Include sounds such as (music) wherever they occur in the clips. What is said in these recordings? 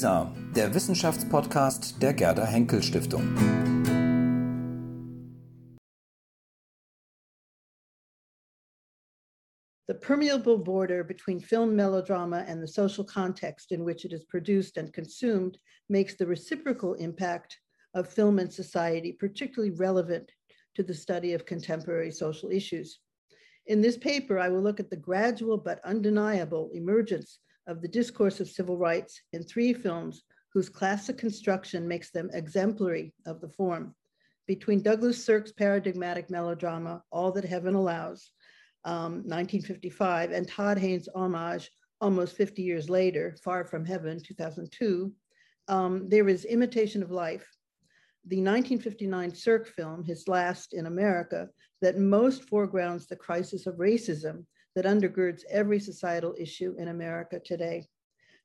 Der Wissenschaftspodcast der Gerda Henkel Stiftung. The permeable border between film melodrama and the social context in which it is produced and consumed makes the reciprocal impact of film and society particularly relevant to the study of contemporary social issues. In this paper, I will look at the gradual but undeniable emergence of the discourse of civil rights in three films whose classic construction makes them exemplary of the form. Between Douglas Sirk's paradigmatic melodrama, All That Heaven Allows, um, 1955, and Todd Haynes' homage, almost 50 years later, Far From Heaven, 2002, um, there is Imitation of Life, the 1959 Sirk film, his last in America, that most foregrounds the crisis of racism that undergirds every societal issue in America today.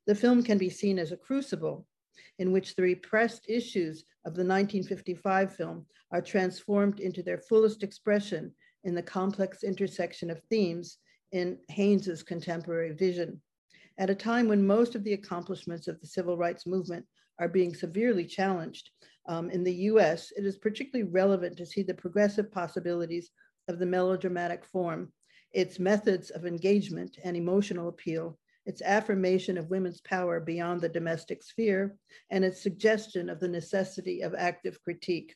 The film can be seen as a crucible in which the repressed issues of the 1955 film are transformed into their fullest expression in the complex intersection of themes in Haynes's contemporary vision. At a time when most of the accomplishments of the civil rights movement are being severely challenged um, in the US, it is particularly relevant to see the progressive possibilities of the melodramatic form its methods of engagement and emotional appeal, its affirmation of women's power beyond the domestic sphere, and its suggestion of the necessity of active critique.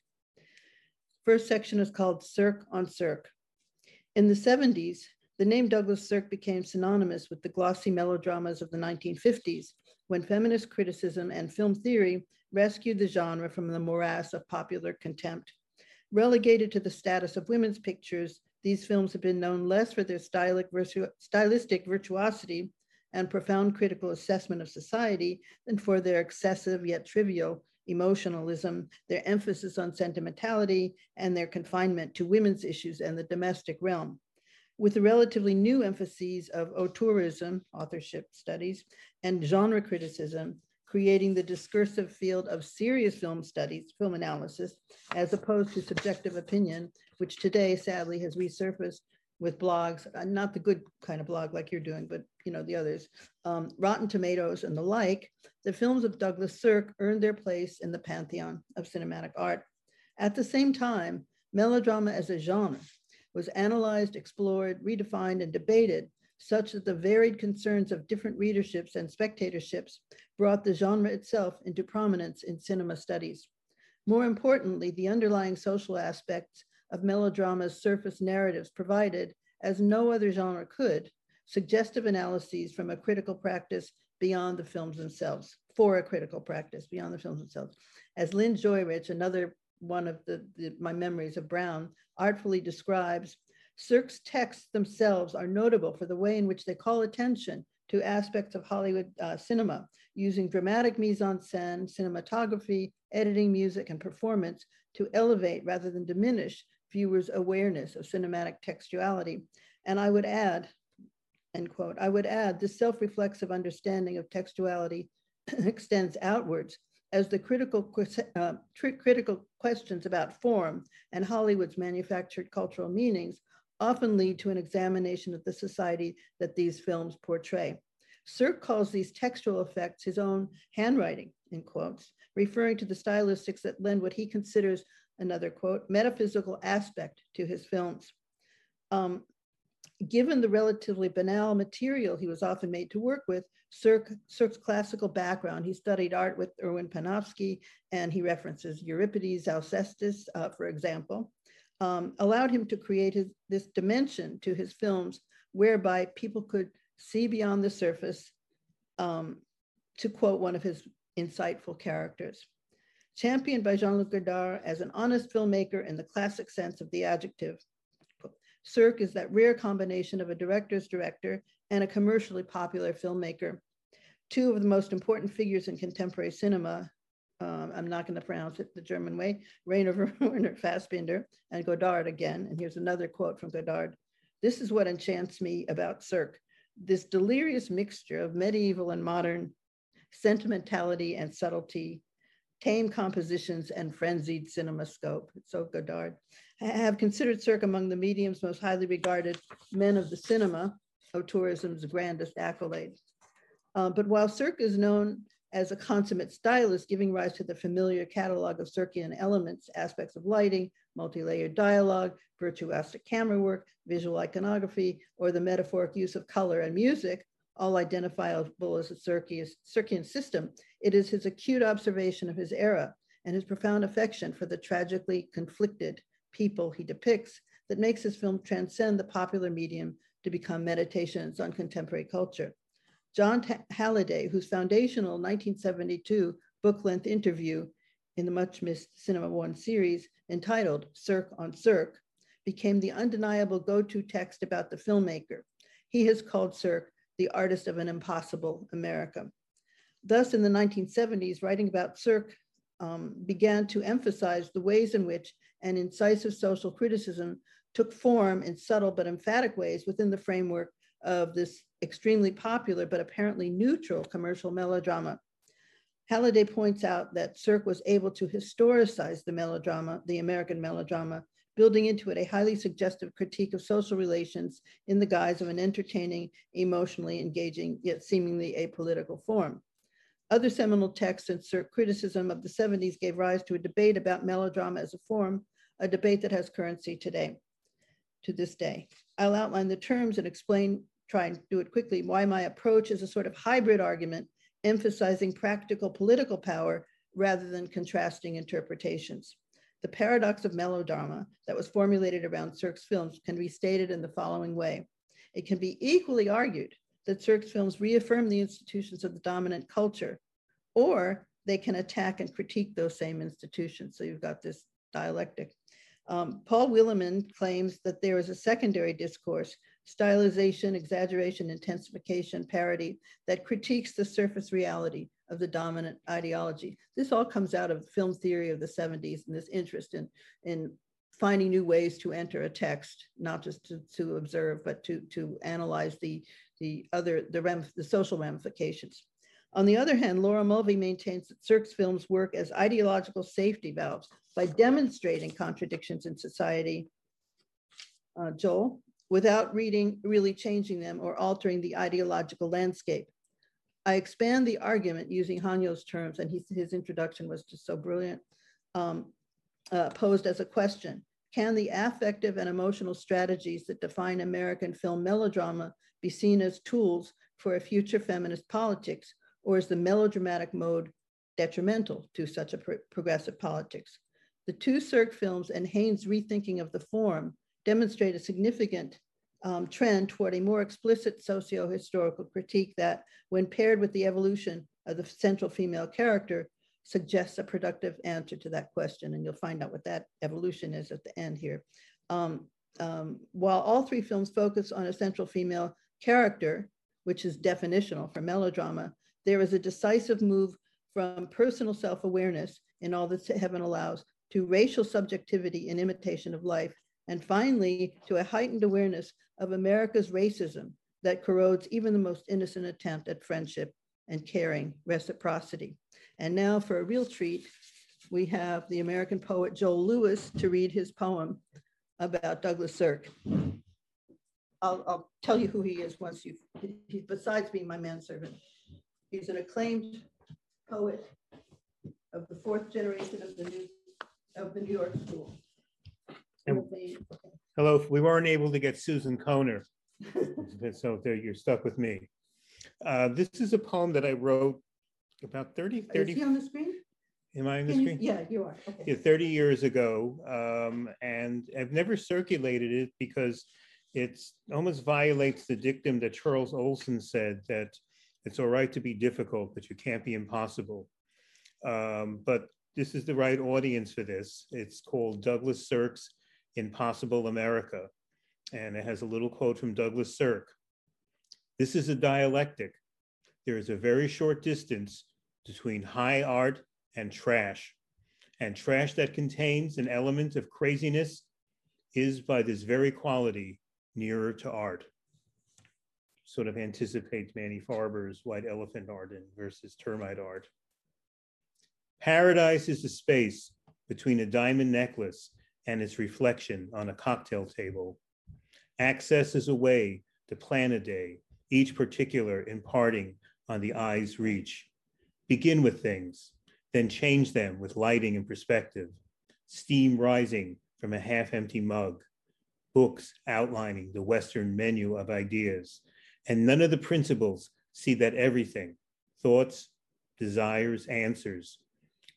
First section is called Sirk on Sirk. In the 70s, the name Douglas Sirk became synonymous with the glossy melodramas of the 1950s, when feminist criticism and film theory rescued the genre from the morass of popular contempt. Relegated to the status of women's pictures, these films have been known less for their virtu stylistic virtuosity and profound critical assessment of society than for their excessive yet trivial emotionalism, their emphasis on sentimentality, and their confinement to women's issues and the domestic realm. With the relatively new emphases of auteurism, authorship studies, and genre criticism, creating the discursive field of serious film studies, film analysis, as opposed to subjective opinion, which today sadly has resurfaced with blogs, uh, not the good kind of blog like you're doing, but you know the others, um, Rotten Tomatoes and the like. The films of Douglas Sirk earned their place in the pantheon of cinematic art. At the same time, melodrama as a genre was analyzed, explored, redefined, and debated such that the varied concerns of different readerships and spectatorships brought the genre itself into prominence in cinema studies. More importantly, the underlying social aspects of melodrama's surface narratives provided, as no other genre could, suggestive analyses from a critical practice beyond the films themselves, for a critical practice beyond the films themselves. As Lynn Joyrich, another one of the, the, my memories of Brown, artfully describes, Sirk's texts themselves are notable for the way in which they call attention to aspects of Hollywood uh, cinema, using dramatic mise en scène, cinematography, editing, music, and performance to elevate rather than diminish viewers' awareness of cinematic textuality. And I would add, end quote, I would add this self-reflexive understanding of textuality (clears throat) extends outwards as the critical, uh, critical questions about form and Hollywood's manufactured cultural meanings often lead to an examination of the society that these films portray. Sirk calls these textual effects his own handwriting, in quotes, referring to the stylistics that lend what he considers another quote, metaphysical aspect to his films. Um, given the relatively banal material he was often made to work with, Sirk, Sirk's classical background, he studied art with Erwin Panofsky, and he references Euripides, Alcestis, uh, for example um, allowed him to create his, this dimension to his films whereby people could see beyond the surface, um, to quote one of his insightful characters. Championed by Jean-Luc Godard as an honest filmmaker in the classic sense of the adjective, Sirk is that rare combination of a director's director and a commercially popular filmmaker. Two of the most important figures in contemporary cinema, um, I'm not going to pronounce it the German way, Rainer (laughs) Werner Fassbinder and Godard again. And here's another quote from Godard. This is what enchants me about Sirk, this delirious mixture of medieval and modern sentimentality and subtlety, tame compositions and frenzied cinemascope. So Godard. I have considered Sirk among the medium's most highly regarded men of the cinema, of auteurism's grandest accolade. Uh, but while Sirk is known as a consummate stylist, giving rise to the familiar catalog of Sirkian elements, aspects of lighting, multi-layered dialogue, virtuosic camera work, visual iconography, or the metaphoric use of color and music, all identifiable as a Sirkian system, it is his acute observation of his era and his profound affection for the tragically conflicted people he depicts that makes his film transcend the popular medium to become meditations on contemporary culture. Jon Halliday, whose foundational 1972 book-length interview in the much missed Cinema One series entitled Sirk on Sirk, became the undeniable go-to text about the filmmaker. He has called Sirk the artist of an impossible America. Thus, in the 1970s, writing about Sirk um, began to emphasize the ways in which an incisive social criticism took form in subtle but emphatic ways within the framework of this extremely popular but apparently neutral commercial melodrama. Halliday points out that Sirk was able to historicize the melodrama, the American melodrama, building into it a highly suggestive critique of social relations in the guise of an entertaining, emotionally engaging, yet seemingly apolitical form. Other seminal texts and Sirk criticism of the 70s gave rise to a debate about melodrama as a form, a debate that has currency today, to this day. I'll outline the terms and explain, try and do it quickly, why my approach is a sort of hybrid argument, emphasizing practical political power rather than contrasting interpretations. The paradox of melodrama that was formulated around Sirk's films can be stated in the following way. It can be equally argued that Sirk's films reaffirm the institutions of the dominant culture, or they can attack and critique those same institutions. So you've got this dialectic. Um, Paul Willemen claims that there is a secondary discourse, stylization, exaggeration, intensification, parody, that critiques the surface reality of the dominant ideology. This all comes out of film theory of the 70s and this interest in, in finding new ways to enter a text, not just to, to observe, but to, to analyze the, the other, the, ram, the social ramifications. On the other hand, Laura Mulvey maintains that Sirk's films work as ideological safety valves by demonstrating contradictions in society, uh, Joel, without reading, really changing them or altering the ideological landscape. I expand the argument using Hanyo's terms, and he, his introduction was just so brilliant, um, uh, posed as a question. Can the affective and emotional strategies that define American film melodrama be seen as tools for a future feminist politics, or is the melodramatic mode detrimental to such a pro progressive politics? The two Sirk films and Haynes' rethinking of the form demonstrate a significant um, trend toward a more explicit socio-historical critique that, when paired with the evolution of the central female character, suggests a productive answer to that question. And you'll find out what that evolution is at the end here. Um, um, while all three films focus on a central female character, which is definitional for melodrama, there is a decisive move from personal self-awareness in all that heaven allows to racial subjectivity and imitation of life and finally, to a heightened awareness of America's racism that corrodes even the most innocent attempt at friendship and caring reciprocity. And now for a real treat, we have the American poet Joel Lewis to read his poem about Douglas Sirk. I'll, I'll tell you who he is once you, he, besides being my manservant, he's an acclaimed poet of the fourth generation of the New, of the New York School. And- Hello, we weren't able to get Susan Kohner, (laughs) so there you're stuck with me. Uh, This is a poem that I wrote about 30, Is he on the screen? am I on the Can you- screen? Yeah, you are. Okay. Yeah, 30 years ago. um, And I've never circulated it because it almost violates the dictum that Charles Olson said that it's all right to be difficult, but you can't be impossible. Um, But this is the right audience for this. It's called Douglas Sirk's Impossible America. And it has a little quote from Douglas Sirk. This is a dialectic. There is a very short distance between high art and trash. And trash that contains an element of craziness is by this very quality nearer to art. Sort of anticipates Manny Farber's White Elephant Garden versus termite art. Paradise is the space between a diamond necklace and its reflection on a cocktail table. Access is a way to plan a day, each particular imparting on the eye's reach. Begin with things, then change them with lighting and perspective. Steam rising from a half empty mug. Books outlining the Western menu of ideas. And none of the principles see that everything, thoughts, desires, answers,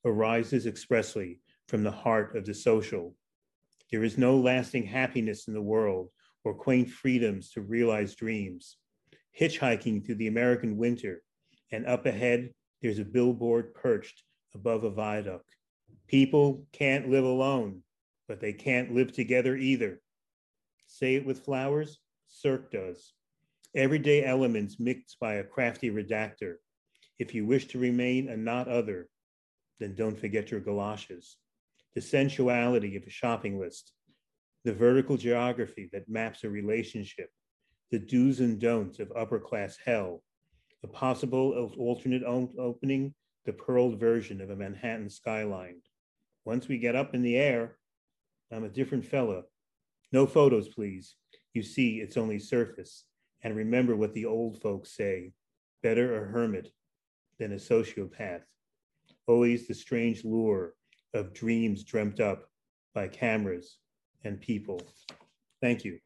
arises expressly from the heart of the social. There is no lasting happiness in the world or quaint freedoms to realize dreams. Hitchhiking through the American winter, and up ahead, there's a billboard perched above a viaduct. People can't live alone, but they can't live together either. Say it with flowers, Sirk does. Everyday elements mixed by a crafty redactor. If you wish to remain a not other, then don't forget your galoshes. The sensuality of a shopping list, the vertical geography that maps a relationship, the do's and don'ts of upper class hell, the possible alternate opening, the pearled version of a Manhattan skyline. Once we get up in the air, I'm a different fella. No photos, please. You see, it's only surface. And remember what the old folks say better a hermit than a sociopath. Always the strange lure of dreams dreamt up by cameras and people. Thank you.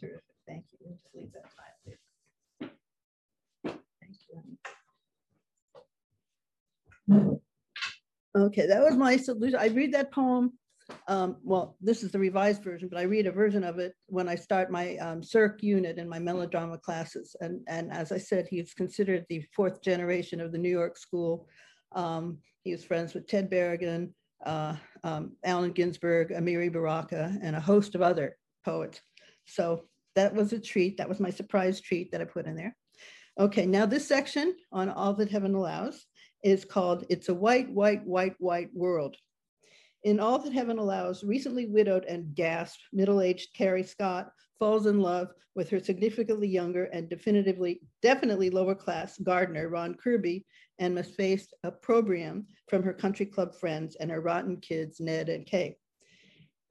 Terrific. Thank you. We'll just leave that file there. Thank you. Okay, that was my solution. I read that poem. Um, well, this is the revised version, but I read a version of it when I start my um, Sirk unit in my melodrama classes. And, and as I said, he's considered the fourth generation of the New York School. Um, he was friends with Ted Berrigan, uh, um, Allen Ginsberg, Amiri Baraka, and a host of other poets. So that was a treat. That was my surprise treat that I put in there. Okay, now this section on All That Heaven Allows is called It's a White, White, White, White World. In All That Heaven Allows, recently widowed and gasped middle-aged Carrie Scott falls in love with her significantly younger and definitively, definitely lower class gardener, Ron Kirby, and must face opprobrium from her country club friends and her rotten kids, Ned and Kay.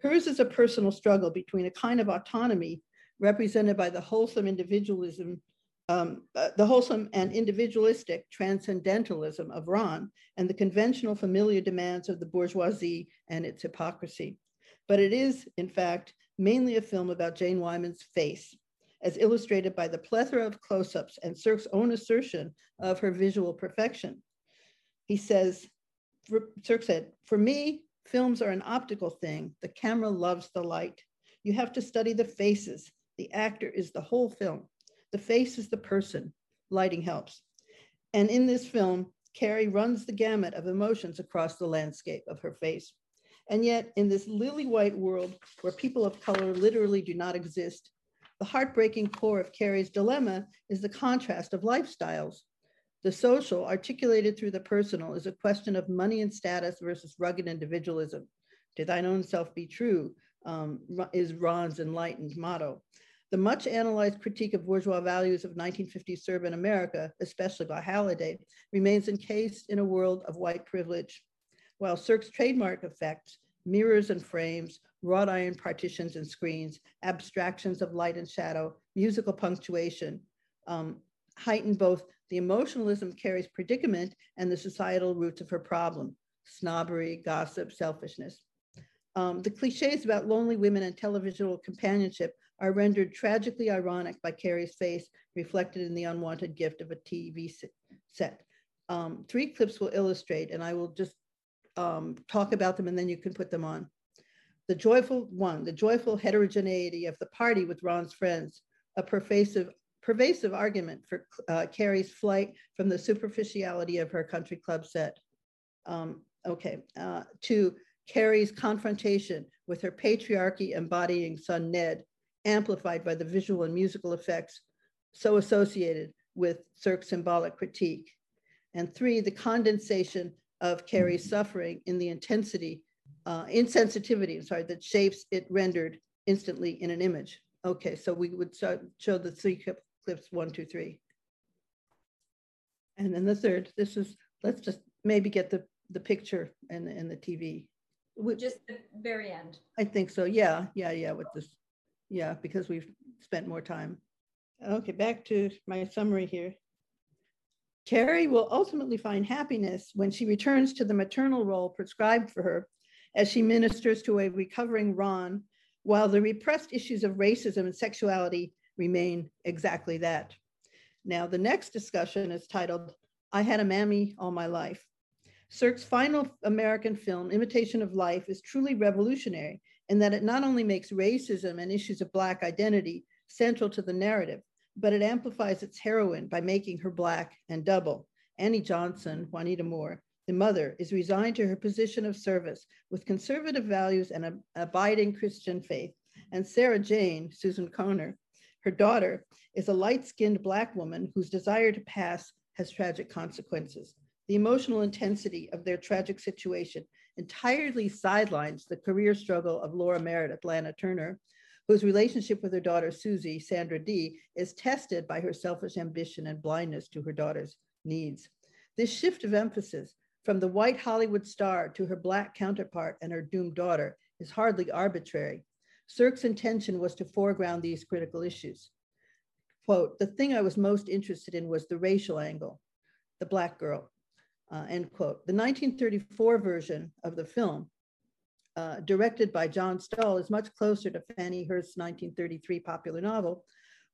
Hers is a personal struggle between a kind of autonomy represented by the wholesome individualism, um, uh, the wholesome and individualistic transcendentalism of Ron and the conventional familiar demands of the bourgeoisie and its hypocrisy. But it is, in fact, mainly a film about Jane Wyman's face, as illustrated by the plethora of close-ups and Sirk's own assertion of her visual perfection. He says, Sirk said, for me, films are an optical thing. The camera loves the light. You have to study the faces. The actor is the whole film. The face is the person. Lighting helps. And in this film, Carrie runs the gamut of emotions across the landscape of her face. And yet, in this lily white world where people of color literally do not exist, the heartbreaking core of Carrie's dilemma is the contrast of lifestyles. The social, articulated through the personal, is a question of money and status versus rugged individualism. To thine own self be true um, is Ron's enlightened motto. The much analyzed critique of bourgeois values of 1950s suburban America, especially by Halliday, remains encased in a world of white privilege. While Sirk's trademark effects mirrors and frames, wrought iron partitions and screens, abstractions of light and shadow, musical punctuation, um, heighten both the emotionalism Carrie's predicament and the societal roots of her problem, snobbery, gossip, selfishness. Um, the cliches about lonely women and televisual companionship are rendered tragically ironic by Carrie's face, reflected in the unwanted gift of a TV set. Um, three clips will illustrate, and I will just um, talk about them and then you can put them on. The joyful one, the joyful heterogeneity of the party with Ron's friends, a pervasive, pervasive argument for uh, Carrie's flight from the superficiality of her country club set. Um, okay, uh, to Carrie's confrontation with her patriarchy embodying son Ned, amplified by the visual and musical effects so associated with Sirk's symbolic critique. And three, the condensation of Carrie's suffering in the intensity, uh, insensitivity, sorry, that shapes it rendered instantly in an image. Okay, so we would show the three clips, one, two, three. And then the third, this is, let's just maybe get the, the picture and, and the TV. We, just the very end. I think so, yeah, yeah, yeah, with this, yeah, because we've spent more time. Okay, back to my summary here. Carrie will ultimately find happiness when she returns to the maternal role prescribed for her as she ministers to a recovering Ron, while the repressed issues of racism and sexuality remain exactly that. Now, the next discussion is titled, I Had a Mammy All My Life. Sirk's final American film, Imitation of Life, is truly revolutionary in that it not only makes racism and issues of Black identity central to the narrative, but it amplifies its heroine by making her Black and double. Annie Johnson, Juanita Moore, the mother, is resigned to her position of service with conservative values and an abiding Christian faith. And Sarah Jane, Susan Kohner, her daughter, is a light skinned Black woman whose desire to pass has tragic consequences. The emotional intensity of their tragic situation entirely sidelines the career struggle of Laura Meredith, Lana Turner, whose relationship with her daughter Susie, Sandra Dee, is tested by her selfish ambition and blindness to her daughter's needs. This shift of emphasis from the white Hollywood star to her Black counterpart and her doomed daughter is hardly arbitrary. Sirk's intention was to foreground these critical issues. Quote, the thing I was most interested in was the racial angle, the Black girl, uh, end quote. The 1934 version of the film, uh, directed by John Stahl, is much closer to Fannie Hurst's 1933 popular novel,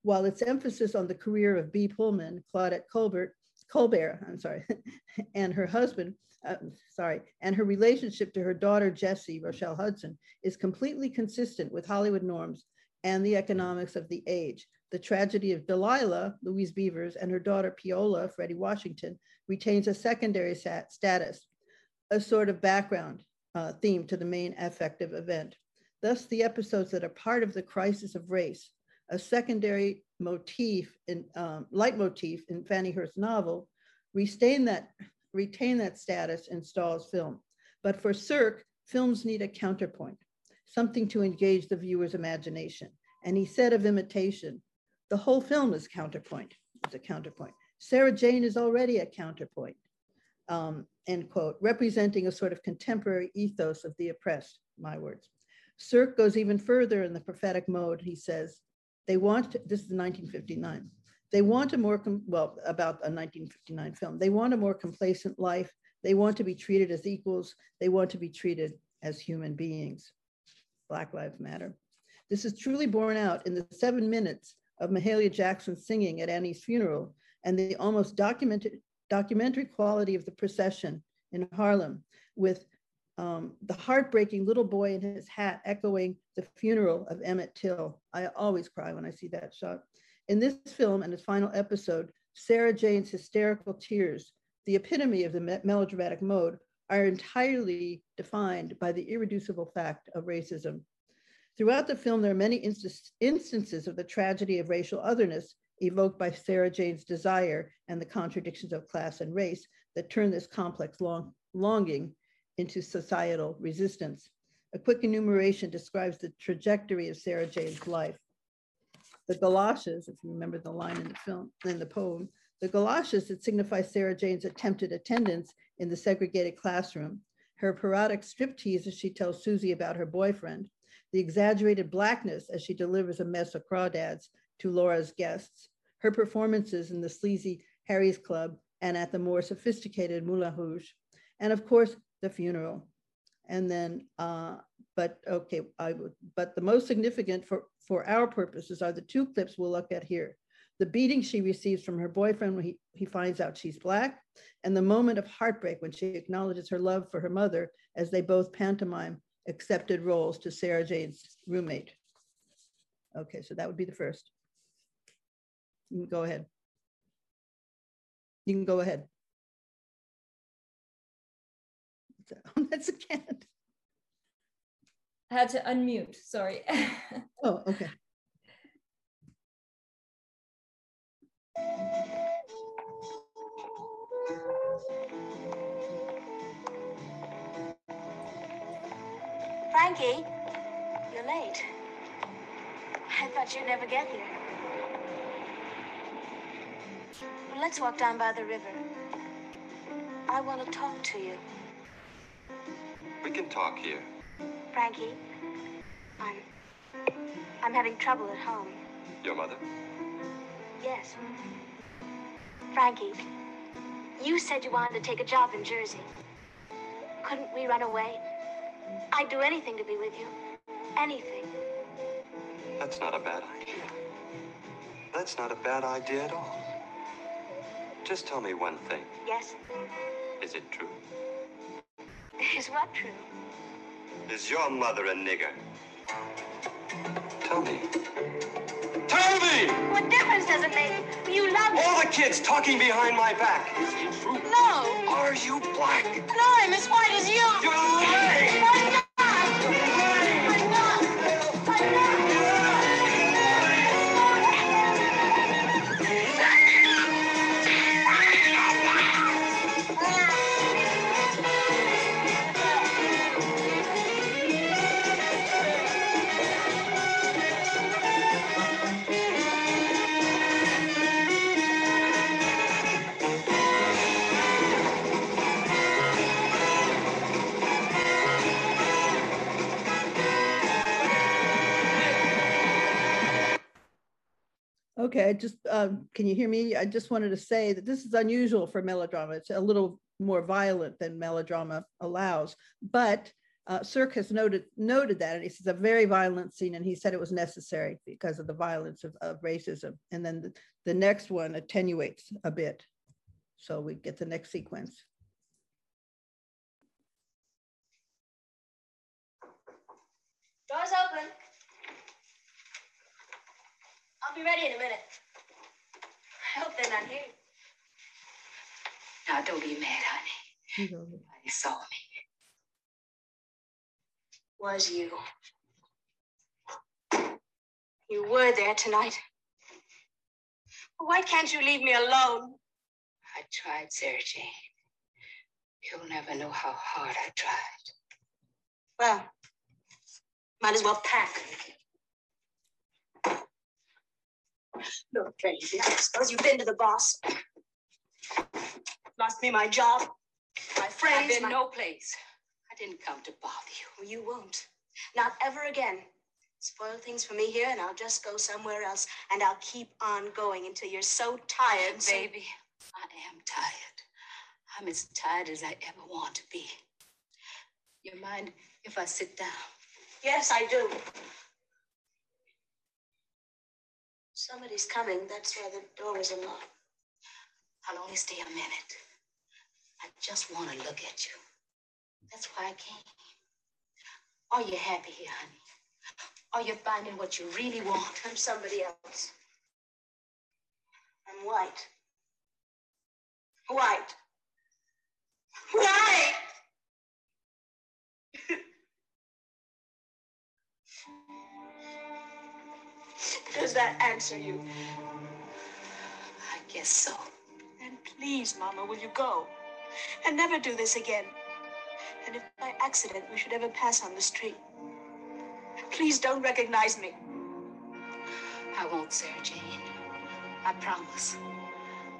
while its emphasis on the career of Bea Pullman, Claudette Colbert, Colbert, I'm sorry, (laughs) and her husband, uh, sorry, and her relationship to her daughter Jessie, Rochelle Hudson, is completely consistent with Hollywood norms and the economics of the age. The tragedy of Delilah, Louise Beavers, and her daughter Peola, Fredi Washington, retains a secondary status, a sort of background uh, theme to the main affective event. Thus, the episodes that are part of the crisis of race, a secondary motif in um, leitmotif in Fannie Hurst's novel, retain that, retain that status in Stahl's film. But for Sirk, films need a counterpoint, something to engage the viewer's imagination. And he said of imitation, the whole film is counterpoint, is a counterpoint. Sarah Jane is already a counterpoint, um, end quote, representing a sort of contemporary ethos of the oppressed, my words. Sirk goes even further in the prophetic mode. He says, they want, to, this is 1959, they want a more, well, about a 1959 film, they want a more complacent life. They want to be treated as equals. They want to be treated as human beings. Black Lives Matter. This is truly borne out in the seven minutes of Mahalia Jackson singing at Annie's funeral and the almost documented, documentary quality of the procession in Harlem with um, the heartbreaking little boy in his hat echoing the funeral of Emmett Till. I always cry when I see that shot. In this film and its final episode, Sarah Jane's hysterical tears, the epitome of the melodramatic mode, are entirely defined by the irreducible fact of racism. Throughout the film, there are many instances of the tragedy of racial otherness evoked by Sarah Jane's desire and the contradictions of class and race that turn this complex long, longing into societal resistance. A quick enumeration describes the trajectory of Sarah Jane's life. The galoshes, if you remember the line in the film, in the poem, the galoshes that signify Sarah Jane's attempted attendance in the segregated classroom, her parodic striptease as she tells Susie about her boyfriend, the exaggerated blackness as she delivers a mess of crawdads to Laura's guests, her performances in the sleazy Harry's Club and at the more sophisticated Moulin Rouge, and of course, the funeral. And then, uh, but okay, I would, but the most significant for, for our purposes are the two clips we'll look at here. The beating she receives from her boyfriend when he, he finds out she's Black, and the moment of heartbreak when she acknowledges her love for her mother as they both pantomime accepted roles to Sarah Jane's roommate. Okay, so that would be the first. You can go ahead. You can go ahead. (laughs) That's a cat. I had to unmute, sorry. (laughs) oh, okay. Frankie, you're late. I thought you'd never get here. Well, let's walk down by the river. I want to talk to you. We can talk here. Frankie, I'm... I'm having trouble at home. Your mother? Yes. Frankie, You said you wanted to take a job in Jersey. Couldn't we run away? I'd do anything to be with you. Anything. That's not a bad idea. That's not a bad idea at all. Just tell me one thing. Yes? Is it true? Is what true? Is your mother a nigger? Tell me. Tell me! What difference does it make? You love me. All the kids talking behind my back. Is it true? No. Are you black? No, I'm as white as you. You're lying! Okay, I just, um, can you hear me? I just wanted to say that this is unusual for melodrama. It's a little more violent than melodrama allows, but uh, Sirk has noted noted that, and he says a very violent scene, and he said it was necessary because of the violence of, of racism. And then the, the next one attenuates a bit, so we get the next sequence. Door's open. I'll be ready in a minute. I hope they're not here. Now, don't be mad, honey. Nobody saw me. Was you? You were there tonight. Why can't you leave me alone? I tried, Sarah Jane. You'll never know how hard I tried. Well, might as well pack. Look, crazy. I suppose you've been to the boss. Lost me my job, my friends. I've been my- no place. I didn't come to bother you. You won't. Not ever again. Spoil things for me here, and I'll just go somewhere else, and I'll keep on going until you're so tired, so- Baby, I am tired. I'm as tired as I ever want to be. You mind if I sit down? Yes, I do. Somebody's coming. That's why the door was unlocked. I'll only stay a minute. I just want to look at you. That's why I came. Are you happy here, honey? Are you finding what you really want? I'm somebody else. I'm white. White. White! Does that answer you? I guess so. Then please, Mama, will you go? And never do this again. And if by accident we should ever pass on the street, please don't recognize me. I won't, Sarah Jane. I promise.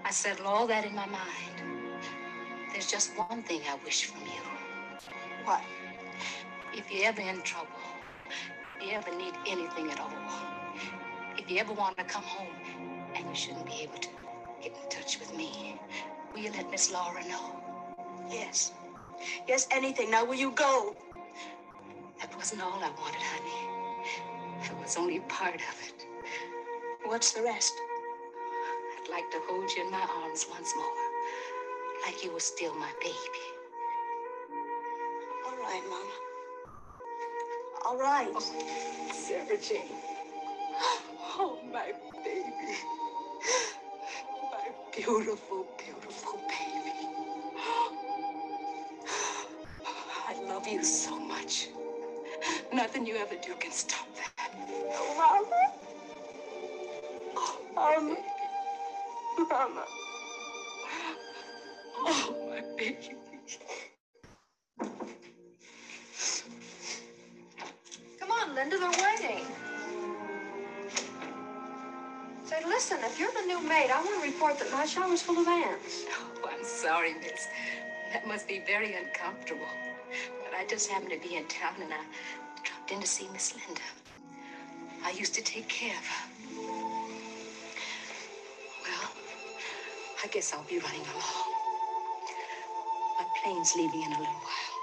I settle all that in my mind. There's just one thing I wish from you. What? If you're ever in trouble, if you ever need anything at all, if you ever want to come home and you shouldn't be able to get in touch with me, will you let Miss Laura know? Yes. Yes, anything. Now, will you go? That wasn't all I wanted, honey. That was only part of it. What's the rest? I'd like to hold you in my arms once more, like you were still my baby. All right, Mama. All right. Sarah Jane. Oh, my baby. My beautiful, beautiful baby. I love you so much. Nothing you ever do can stop that. Mama. Oh, Mama. Mama. Oh, my baby. Come on, Linda, they're waiting. Listen, if you're the new maid, I want to report that my shower's full of ants. (laughs) Oh, I'm sorry, miss. That must be very uncomfortable. But I just happened to be in town and I dropped in to see Miss Linda. I used to take care of her. Well, I guess I'll be running along. My plane's leaving in a little while.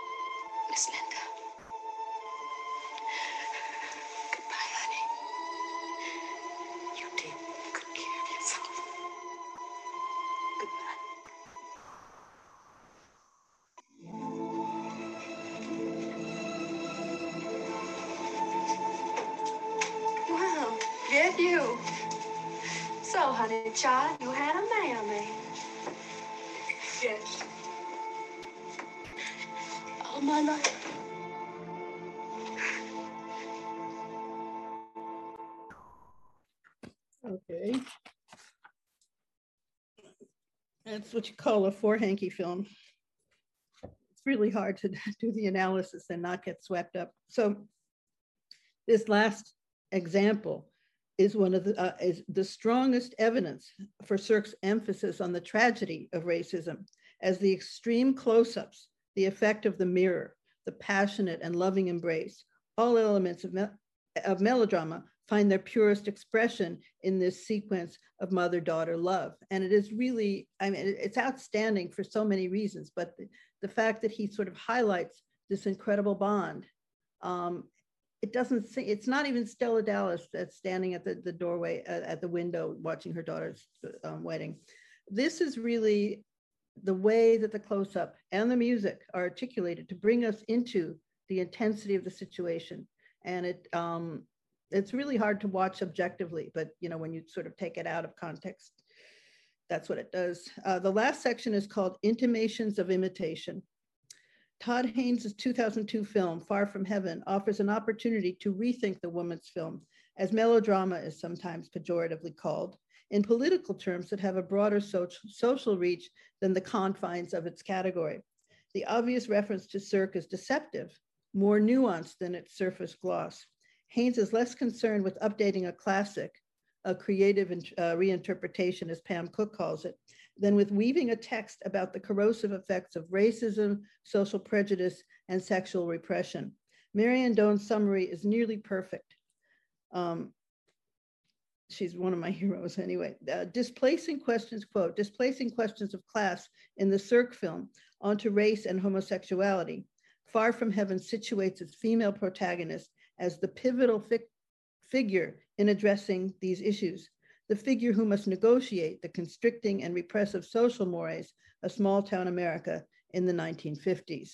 Miss Linda. That's what you call a four hanky film. It's really hard to (laughs) do the analysis and not get swept up. So this last example is one of the, uh, is the strongest evidence for Sirk's emphasis on the tragedy of racism as the extreme close-ups, the effect of the mirror, the passionate and loving embrace, all elements of, me- of melodrama find their purest expression in this sequence of mother-daughter love. And it is really, I mean, it's outstanding for so many reasons, but the, the fact that he sort of highlights this incredible bond um, it doesn't say, it's not even Stella Dallas that's standing at the, the doorway, uh, at the window, watching her daughter's um, wedding. This is really the way that the close-up and the music are articulated to bring us into the intensity of the situation. And it, um, it's really hard to watch objectively, but you know, when you sort of take it out of context, that's what it does. Uh, the last section is called Intimations of Imitation. Todd Haynes' 2002 film, Far From Heaven, offers an opportunity to rethink the woman's film, as melodrama is sometimes pejoratively called, in political terms that have a broader social, social reach than the confines of its category. The obvious reference to Sirk is deceptive, more nuanced than its surface gloss. Haynes is less concerned with updating a classic, a creative uh, reinterpretation, as Pam Cook calls it, than with weaving a text about the corrosive effects of racism, social prejudice, and sexual repression. Mary Ann Doane's summary is nearly perfect. Um, she's one of my (laughs) heroes anyway. Uh, displacing questions, quote, displacing questions of class in the Sirk film onto race and homosexuality. Far from Heaven situates its female protagonist as the pivotal fi figure in addressing these issues the figure who must negotiate the constricting and repressive social mores of small town America in the 1950s,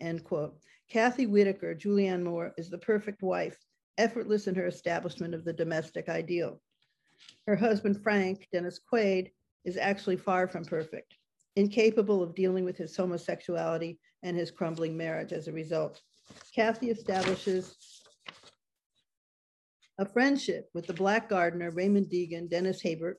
end quote. Kathy Whitaker, Julianne Moore, is the perfect wife, effortless in her establishment of the domestic ideal. Her husband, Frank, Dennis Quaid, is actually far from perfect, incapable of dealing with his homosexuality and his crumbling marriage as a result. Kathy establishes a friendship with the Black gardener, Raymond Deagan, Dennis Haysbert,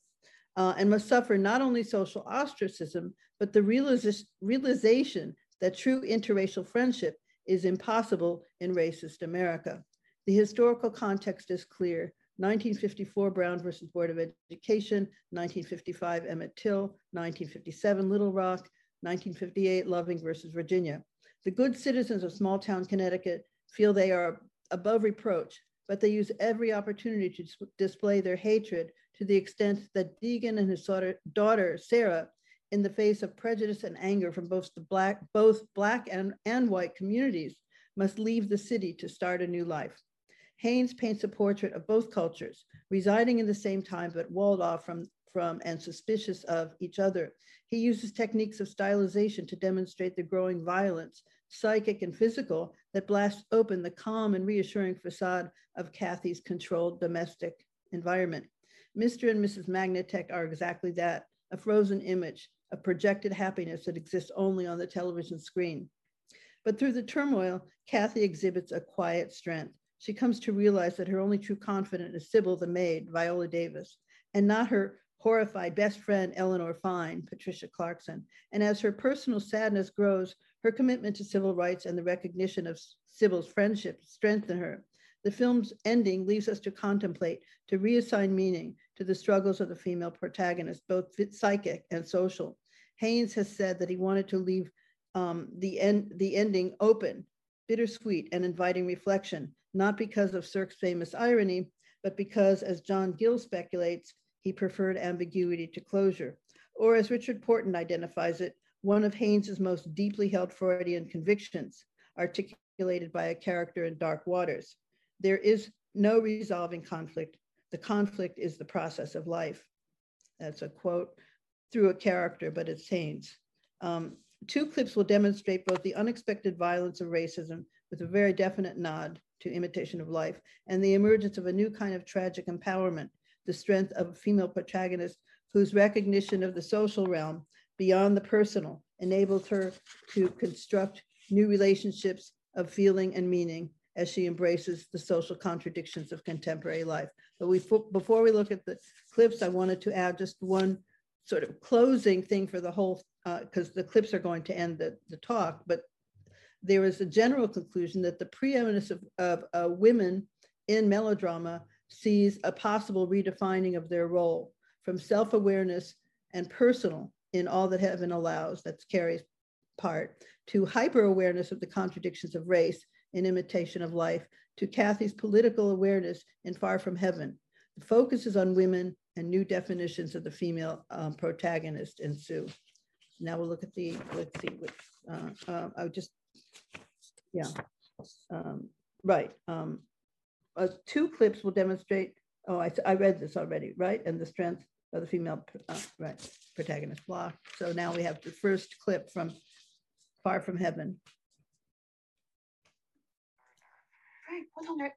uh, and must suffer not only social ostracism, but the realization that true interracial friendship is impossible in racist America. The historical context is clear. 1954 Brown versus Board of Education, 1955 Emmett Till, 1957 Little Rock, 1958 Loving versus Virginia. The good citizens of small town Connecticut feel they are above reproach but they use every opportunity to display their hatred to the extent that Deagan and his daughter, daughter, Sarah, in the face of prejudice and anger from both the black, both black and, and white communities, must leave the city to start a new life. Haynes paints a portrait of both cultures, residing in the same time but walled off from, from and suspicious of each other. He uses techniques of stylization to demonstrate the growing violence psychic and physical, that blast open the calm and reassuring facade of Kathy's controlled domestic environment. Mr. and Mrs. Magnatech are exactly that, a frozen image, a projected happiness that exists only on the television screen. But through the turmoil, Kathy exhibits a quiet strength. She comes to realize that her only true confidant is Sybil the maid, Viola Davis, and not her horrified best friend, Eleanor Fine, Patricia Clarkson. And as her personal sadness grows, her commitment to civil rights and the recognition of Sybil's friendship strengthen her. The film's ending leaves us to contemplate, to reassign meaning to the struggles of the female protagonist, both psychic and social. Haynes has said that he wanted to leave um, the, end, the ending open, bittersweet, and inviting reflection, not because of Sirk's famous irony, but because, as John Gill speculates, he preferred ambiguity to closure. Or as Richard Porton identifies it, one of Haynes's most deeply held Freudian convictions, articulated by a character in Dark Waters. There is no resolving conflict. The conflict is the process of life. That's a quote through a character, but it's Haynes. Um, two clips will demonstrate both the unexpected violence of racism with a very definite nod to imitation of life and the emergence of a new kind of tragic empowerment, the strength of a female protagonist whose recognition of the social realm beyond the personal enables her to construct new relationships of feeling and meaning as she embraces the social contradictions of contemporary life. But we, before we look at the clips, I wanted to add just one sort of closing thing for the whole, because uh, the clips are going to end the, the talk, but there is a general conclusion that the preeminence of, of uh, women in melodrama sees a possible redefining of their role from self-awareness and personal in all that heaven allows, that's Cary's part, to hyper-awareness of the contradictions of race in imitation of life, to Kathy's political awareness in Far From Heaven. The focus is on women and new definitions of the female um, protagonist ensue. Now we'll look at the, let's see, uh, uh, I would just, yeah, um, right. Um, uh, two clips will demonstrate, oh, I, I read this already, right? And the strength of the female, uh, right, protagonist block. So now we have the first clip from Far From Heaven. Frank, hold on.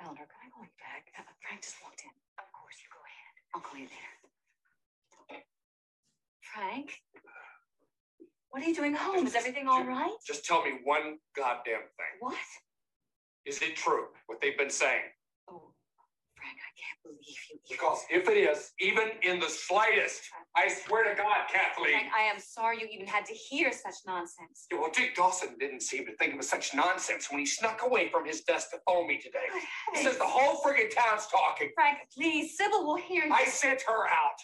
Eleanor, can I call you back? Uh, Frank just walked in. Of course, you go ahead. I'll call you later. Frank? What are you doing home? Is everything all right? Just tell me one goddamn thing. What? Is it true what they've been saying? Oh, Frank, I can't believe you. Because if it is, even in the slightest, I swear to God, Kathleen. Frank, I am sorry you even had to hear such nonsense. Yeah, well, Dick Dawson didn't seem to think it was such nonsense when he snuck away from his desk to phone me today. He says the whole friggin' town's talking. Frank, please, Sybil will hear you. I sent her out.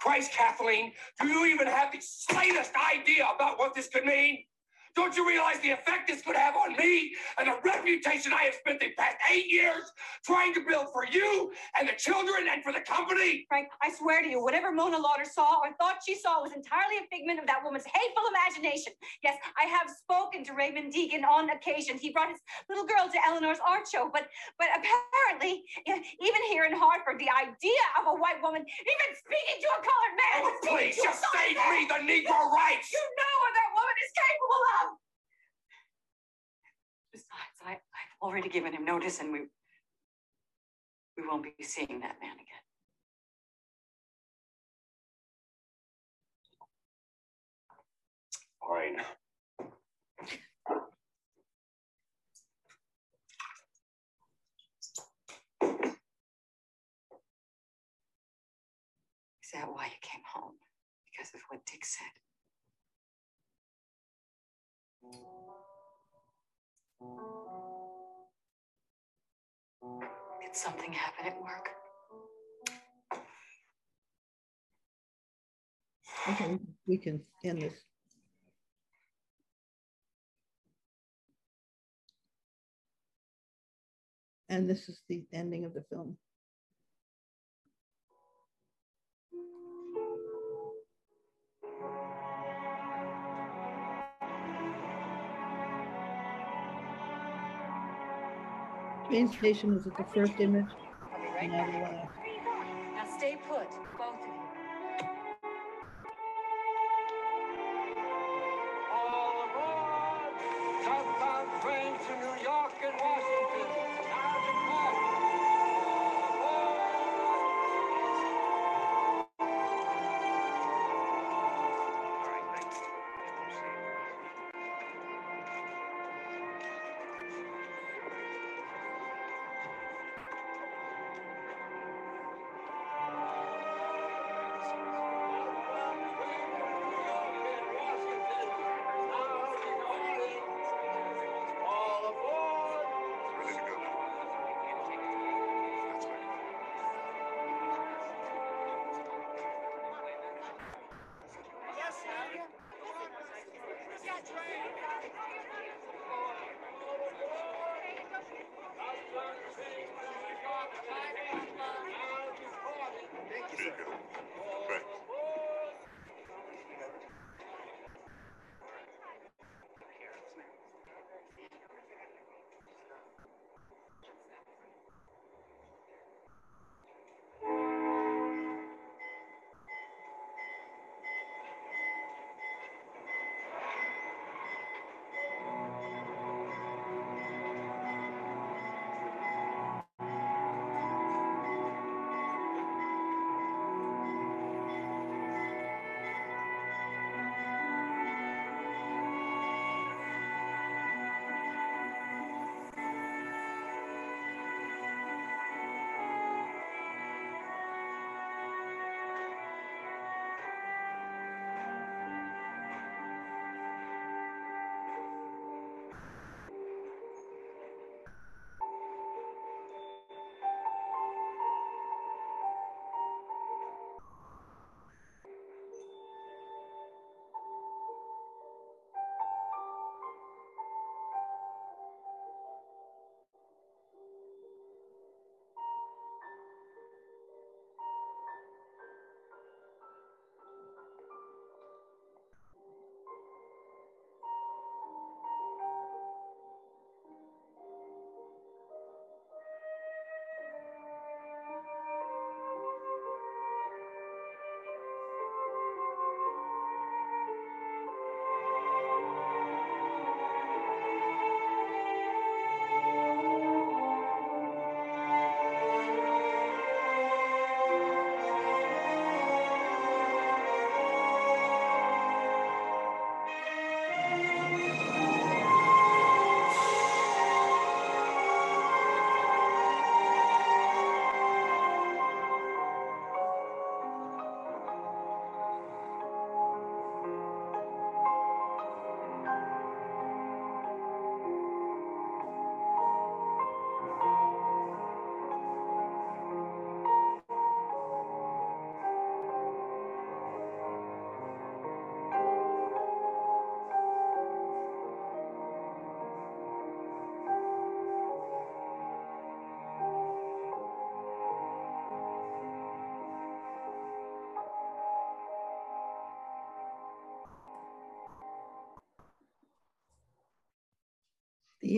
Christ, Kathleen, do you even have the slightest idea about what this could mean? Don't you realize the effect this could have on me and the reputation I have spent the past eight years trying to build for you and the children and for the company? Frank, I swear to you, whatever Mona Lauder saw or thought she saw was entirely a figment of that woman's hateful imagination. Yes, I have spoken to Raymond Deagan on occasion. He brought his little girl to Eleanor's art show, but but apparently, even here in Hartford, the idea of a white woman even speaking to a colored man. Oh, please, just save me the Negro rights. You know what that woman is capable of. Besides, I, I've already given him notice and we, we won't be seeing that man again. Fine. Is that why you came home? Because of what Dick said? Did something happen at work? Okay, we can end this. And this is the ending of the film. Train station is at the first image. Right now the last. Now stay put, both of you. All aboard! Southbound train to New York and Washington.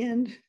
End.